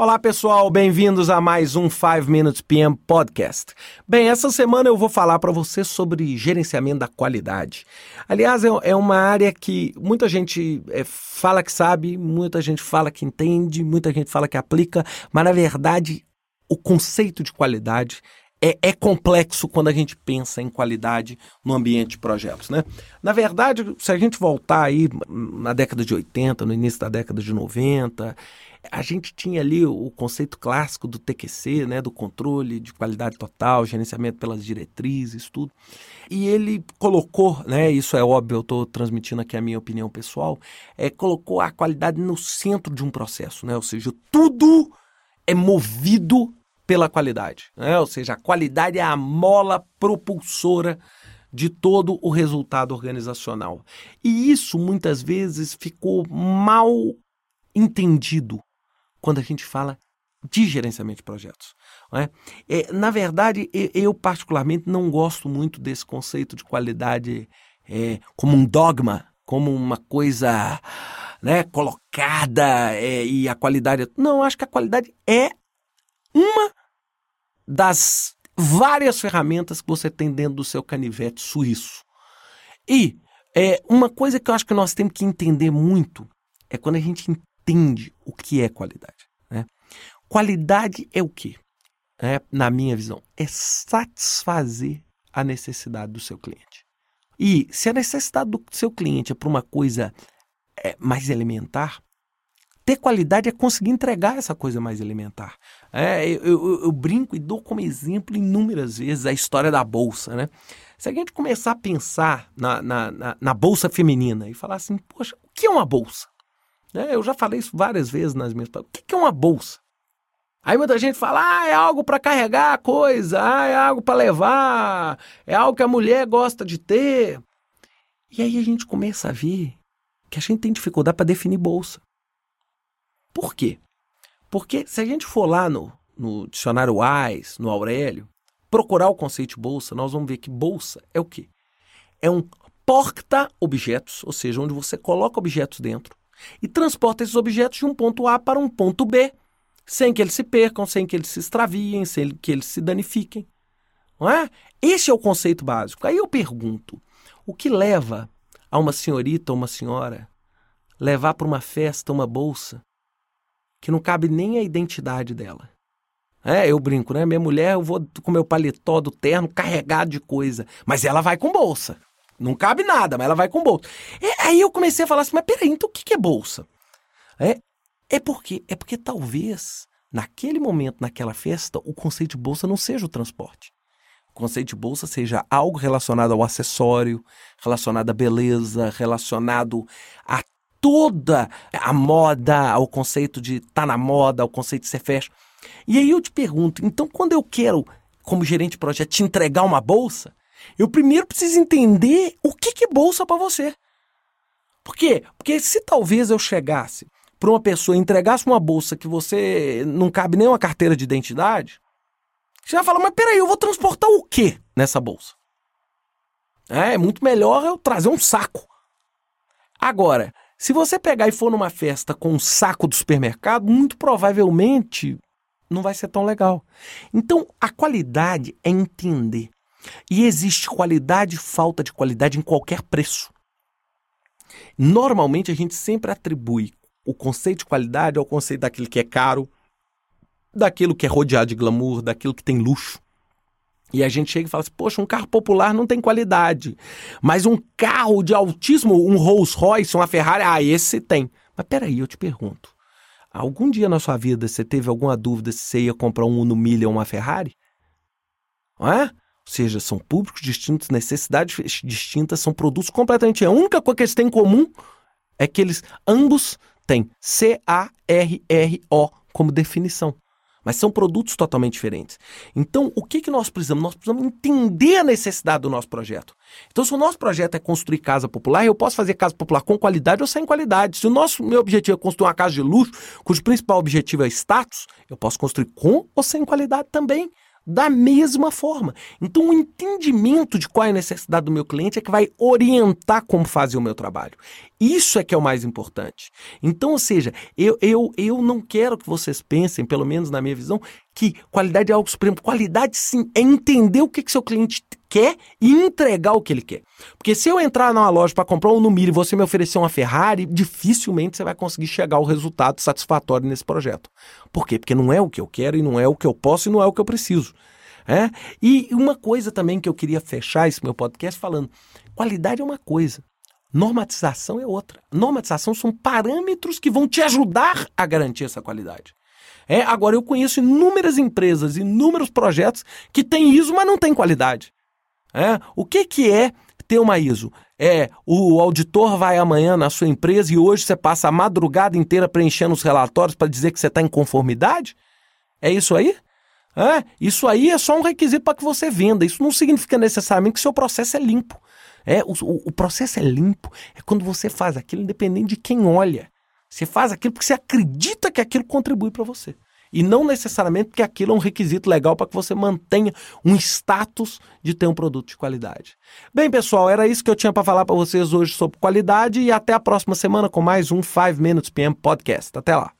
Olá pessoal, bem-vindos a mais um 5 Minutes PM Podcast. Bem, essa semana eu vou falar para você sobre gerenciamento da qualidade. Aliás, é, é uma área que muita gente é, fala que sabe, muita gente fala que entende, muita gente fala que aplica, mas na verdade o conceito de qualidade é, é, complexo quando a gente pensa em qualidade no ambiente de projetos, né? Na verdade, se a gente voltar aí na década de 80, no início da década de 90, a gente tinha ali o conceito clássico do TQC, né, do controle de qualidade total, gerenciamento pelas diretrizes, tudo. E ele colocou, né, isso é óbvio, eu estou transmitindo aqui a minha opinião pessoal, é, colocou a qualidade no centro de um processo, né, ou seja, tudo é movido pela qualidade, né, ou seja, a qualidade é a mola propulsora de todo o resultado organizacional. E isso muitas vezes ficou mal entendido quando a gente fala de gerenciamento de projetos. É? É, na verdade, eu particularmente não gosto muito desse conceito de qualidade é, como um dogma, como uma coisa né, colocada é, e a qualidade. Não, acho que a qualidade é uma das várias ferramentas que você tem dentro do seu canivete suíço. E é, uma coisa que eu acho que nós temos que entender muito é quando a gente entende o que é qualidade. Né? Qualidade é o quê? É, na minha visão, é satisfazer a necessidade do seu cliente. E se a necessidade do seu cliente é para uma coisa é, mais elementar, ter qualidade é conseguir entregar essa coisa mais elementar. É, eu, eu, eu, brinco e dou como exemplo inúmeras vezes a história da bolsa. Né? Se a gente começar a pensar na, na, na, na bolsa feminina e falar assim, poxa, o que é uma bolsa? É, eu já falei isso várias vezes nas minhas palestras. O que é uma bolsa? Aí muita gente fala, ah, é algo para carregar a coisa, ah, é algo para levar, é algo que a mulher gosta de ter. E aí a gente começa a ver que a gente tem dificuldade para definir bolsa. Por quê? Porque se a gente for lá no, no dicionário Wise, no Aurélio, procurar o conceito de bolsa, nós vamos ver que bolsa é o quê? É um porta-objetos, ou seja, onde você coloca objetos dentro e transporta esses objetos de um ponto A para um ponto B, sem que eles se percam, sem que eles se extraviem, sem que eles se danifiquem. Não é? Esse é o conceito básico. Aí eu pergunto: o que leva a uma senhorita ou uma senhora levar para uma festa uma bolsa que não cabe nem a identidade dela? É, eu brinco, né? Minha mulher, eu vou com meu paletó do terno carregado de coisa, mas ela vai com bolsa. Não cabe nada, mas ela vai com bolsa. E aí eu comecei a falar assim, mas peraí, então o que é bolsa? É, é porque é porque talvez naquele momento, naquela festa, o conceito de bolsa não seja o transporte. O conceito de bolsa seja algo relacionado ao acessório, relacionado à beleza, relacionado a toda a moda, ao conceito de estar tá na moda, ao conceito de ser fashion. E aí eu te pergunto, então quando eu quero, como gerente de projeto, te entregar uma bolsa, eu primeiro preciso entender o que, que é bolsa para você. Por quê? Porque se talvez eu chegasse para uma pessoa e entregasse uma bolsa que você não cabe nem uma carteira de identidade, você vai falar, mas peraí, eu vou transportar o quê nessa bolsa? É, é muito melhor eu trazer um saco. Agora, se você pegar e for numa festa com um saco do supermercado, muito provavelmente não vai ser tão legal. Então, a qualidade é entender e existe qualidade e falta de qualidade em qualquer preço. Normalmente a gente sempre atribui o conceito de qualidade ao conceito daquilo que é caro, daquilo que é rodeado de glamour, daquilo que tem luxo. E a gente chega e fala assim: poxa, um carro popular não tem qualidade, mas um carro de altíssimo, um Rolls Royce, uma Ferrari, ah, esse tem. Mas peraí, eu te pergunto: algum dia na sua vida você teve alguma dúvida se você ia comprar um Uno Milha ou uma Ferrari? Não? Ou seja, são públicos distintos, necessidades distintas, são produtos completamente. A única coisa que eles têm em comum é que eles ambos têm C-A-R-R-O como definição. Mas são produtos totalmente diferentes. Então, o que, que nós precisamos? Nós precisamos entender a necessidade do nosso projeto. Então, se o nosso projeto é construir casa popular, eu posso fazer casa popular com qualidade ou sem qualidade. Se o nosso meu objetivo é construir uma casa de luxo, cujo principal objetivo é status, eu posso construir com ou sem qualidade também da mesma forma. Então, o entendimento de qual é a necessidade do meu cliente é que vai orientar como fazer o meu trabalho. Isso é que é o mais importante. Então, ou seja, eu, eu, eu não quero que vocês pensem, pelo menos na minha visão, que qualidade é algo supremo. Qualidade, sim, é entender o que, que seu cliente quer e entregar o que ele quer. Porque se eu entrar numa loja para comprar um Numir e você me oferecer uma Ferrari, dificilmente você vai conseguir chegar ao resultado satisfatório nesse projeto. Por quê? Porque não é o que eu quero e não é o que eu posso e não é o que eu preciso. É? E uma coisa também que eu queria fechar esse meu podcast falando: qualidade é uma coisa, Normatização é outra. Normatização são parâmetros que vão te ajudar a garantir essa qualidade. É, agora eu conheço inúmeras empresas, inúmeros projetos que têm ISO, mas não têm qualidade. É, o que, que é ter uma ISO? É, o auditor vai amanhã na sua empresa e hoje você passa a madrugada inteira preenchendo os relatórios para dizer que você está em conformidade? É isso aí? É, isso aí é só um requisito para que você venda. Isso não significa necessariamente que seu processo é limpo. É, o, o processo é limpo. É quando você faz aquilo independente de quem olha. Você faz aquilo porque você acredita que aquilo contribui para você. E não necessariamente porque aquilo é um requisito legal para que você mantenha um status de ter um produto de qualidade. Bem, pessoal, era isso que eu tinha para falar para vocês hoje sobre qualidade e até a próxima semana com mais um 5 Minutes PM Podcast. Até lá.